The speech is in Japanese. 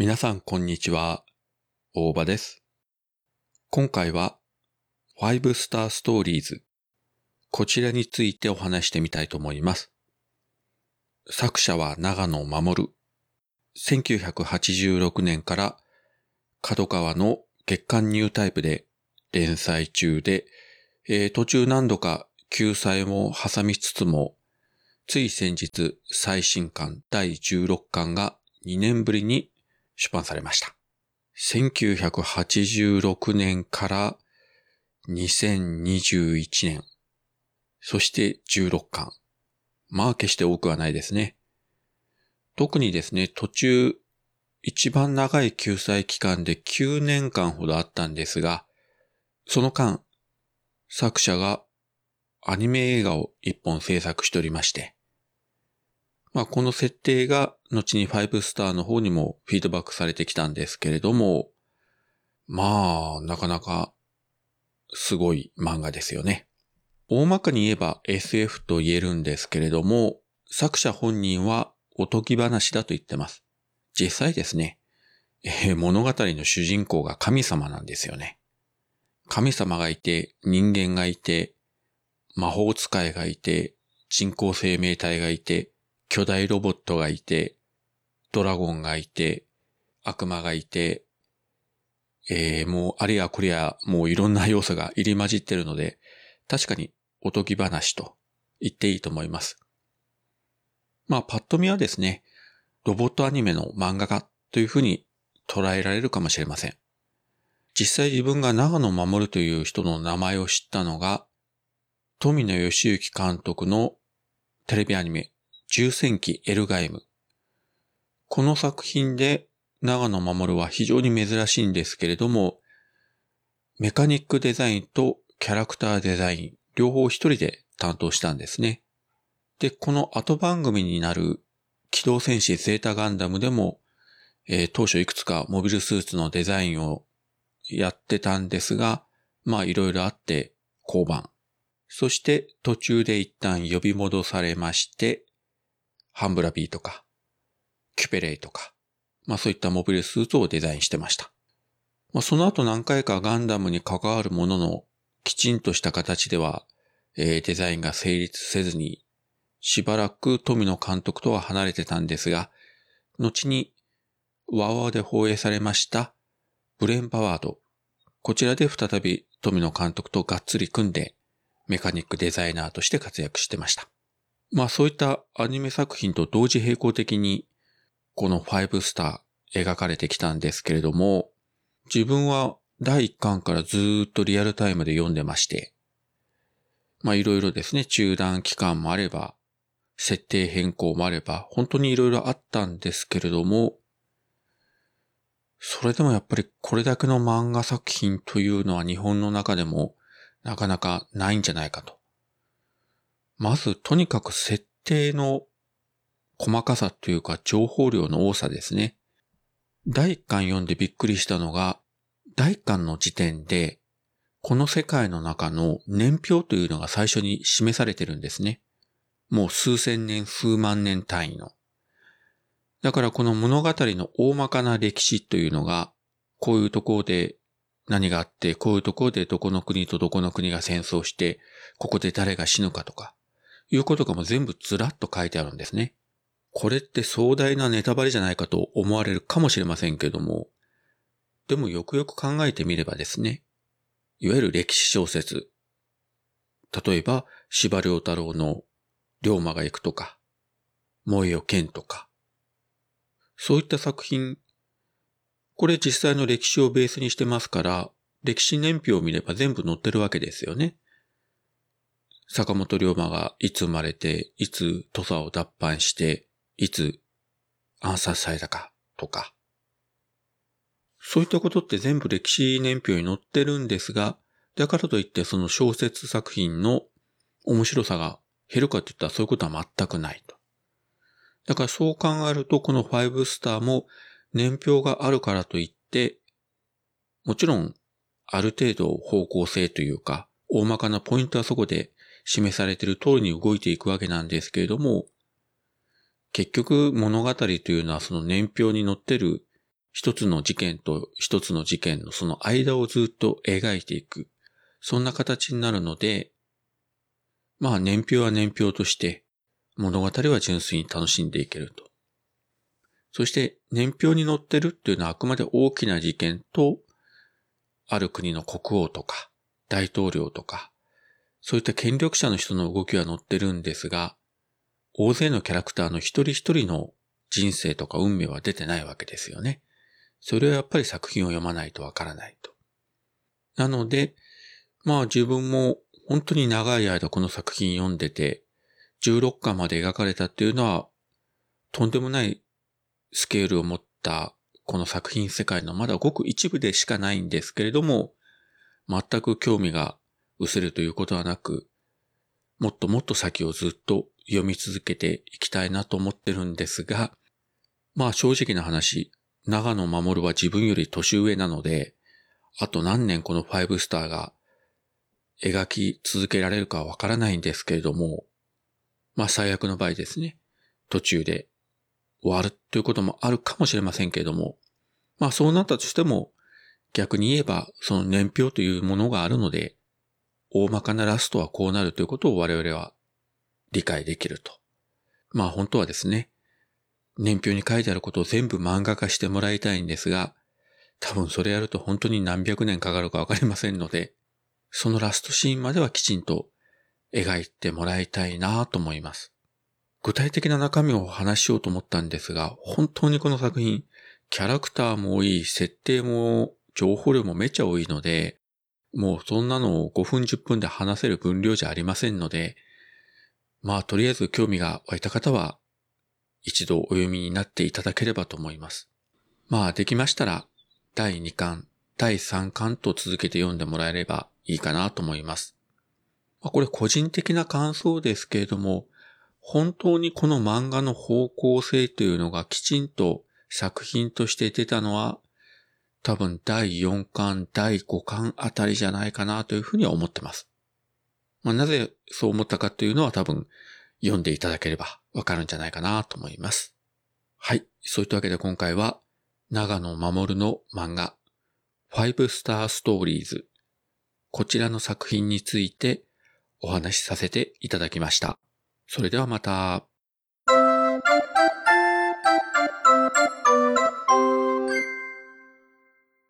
皆さんこんにちは。大場です。今回は5スターストーリーズこちらについてお話してみたいと思います。作者は長野守。1986年から角川の月刊ニュータイプで連載中で、えー途中何度か救済も挟みつつも、つい先日最新刊第16巻が2年ぶりに出版されました。1986年から2021年、そして16巻。まあ決して多くはないですね。特にですね、途中、一番長い救済期間で9年間ほどあったんですが、その間、作者がアニメ映画を一本制作しておりまして、まあこの設定が後に5スターの方にもフィードバックされてきたんですけれども、まあなかなかすごい漫画ですよね。大まかに言えば SF と言えるんですけれども、作者本人はおとぎ話だと言ってます。実際ですね、えー物語の主人公が神様なんですよね。神様がいて、人間がいて、魔法使いがいて、人工生命体がいて、巨大ロボットがいて、ドラゴンがいて、悪魔がいて、えー、もうあれやこれやもういろんな要素が入り混じってるので、確かにおとぎ話と言っていいと思います。まあパッと見はですね、ロボットアニメの漫画家というふうに捉えられるかもしれません。実際自分が長野守という人の名前を知ったのが、富野義行監督のテレビアニメ、重戦記エルガイム。この作品で長野守は非常に珍しいんですけれども、メカニックデザインとキャラクターデザイン、両方一人で担当したんですね。で、この後番組になる機動戦士ゼータガンダムでも、えー当初いくつかモビルスーツのデザインをやってたんですが、まあいろいろあって降板。そして途中で一旦呼び戻されまして、ハンブラビーとか、キュペレイとか、まあそういったモビルスーツをデザインしてました。まあその後何回かガンダムに関わるものの、きちんとした形では、えーデザインが成立せずに、しばらく富野監督とは離れてたんですが、後にワーワーで放映されましたブレンパワード。こちらで再び富野監督とがっつり組んでメカニックデザイナーとして活躍してました。まあそういったアニメ作品と同時並行的にこの5スター描かれてきたんですけれども、自分は第1巻からずっとリアルタイムで読んでまして、まあいろいろですね、中断期間もあれば、設定変更もあれば、本当にいろいろあったんですけれども、それでもやっぱりこれだけの漫画作品というのは日本の中でもなかなかないんじゃないかと。まずとにかく設定の細かさというか情報量の多さですね。第1巻読んでびっくりしたのが、第1巻の時点で、この世界の中の年表というのが最初に示されてるんですね。もう数千年、数万年単位の。だからこの物語の大まかな歴史というのが、こういうところで何があって、こういうところでどこの国とどこの国が戦争して、ここで誰が死ぬかとか、いうことがもう全部ずらっと書いてあるんですね。これって壮大なネタバレじゃないかと思われるかもしれませんけども、でもよくよく考えてみればですね、いわゆる歴史小説、例えば、司馬遼太郎の龍馬が行くとか、萌えよ剣とか、そういった作品、これ実際の歴史をベースにしてますから、歴史年表を見れば全部載ってるわけですよね。坂本龍馬がいつ生まれて、いつ土佐を脱藩して、いつ暗殺されたかとか。そういったことって全部歴史年表に載ってるんですが、だからといってその小説作品の面白さが減るかって言ったらそういうことは全くないと。だからそう考えるとこの5スターも年表があるからといって、もちろんある程度方向性というか、大まかなポイントはそこで示されている通りに動いていくわけなんですけれども、結局物語というのはその年表に載ってる一つの事件と一つの事件のその間をずっと描いていく。そんな形になるので、まあ年表は年表として物語は純粋に楽しんでいけると。そして年表に載ってるっていうのはあくまで大きな事件と、ある国の国王とか大統領とか、そういった権力者の人の動きは載ってるんですが、大勢のキャラクターの一人一人の人生とか運命は出てないわけですよね。それはやっぱり作品を読まないとわからないと。なので、まあ自分も本当に長い間この作品読んでて、16巻まで描かれたっていうのは、とんでもないスケールを持ったこの作品世界のまだごく一部でしかないんですけれども、全く興味が失せるということはなく、もっともっと先をずっと読み続けていきたいなと思ってるんですが、まあ正直な話、長野守は自分より年上なので、あと何年この5スターが描き続けられるかわからないんですけれども、まあ最悪の場合ですね、途中で終わるということもあるかもしれませんけれども、まあそうなったとしても、逆に言えばその年表というものがあるので、大まかなラストはこうなるということを我々は理解できると。まあ本当はですね、年表に書いてあることを全部漫画化してもらいたいんですが、多分それやると本当に何百年かかるかわかりませんので、そのラストシーンまではきちんと描いてもらいたいなと思います。具体的な中身を話しようと思ったんですが、本当にこの作品、キャラクターも多い、設定も情報量もめちゃ多いので、もうそんなのを5分10分で話せる分量じゃありませんので、まあとりあえず興味が湧いた方は一度お読みになっていただければと思います。まあできましたら第2巻、第3巻と続けて読んでもらえればいいかなと思います。まあ、これ個人的な感想ですけれども、本当にこの漫画の方向性というのがきちんと作品として出たのは多分第4巻、第5巻あたりじゃないかなというふうには思ってます。まあ、なぜそう思ったかというのは多分読んでいただければわかるんじゃないかなと思います。はい。そういったわけで今回は長野守の漫画5スターストーリーズこちらの作品についてお話しさせていただきました。それではまた。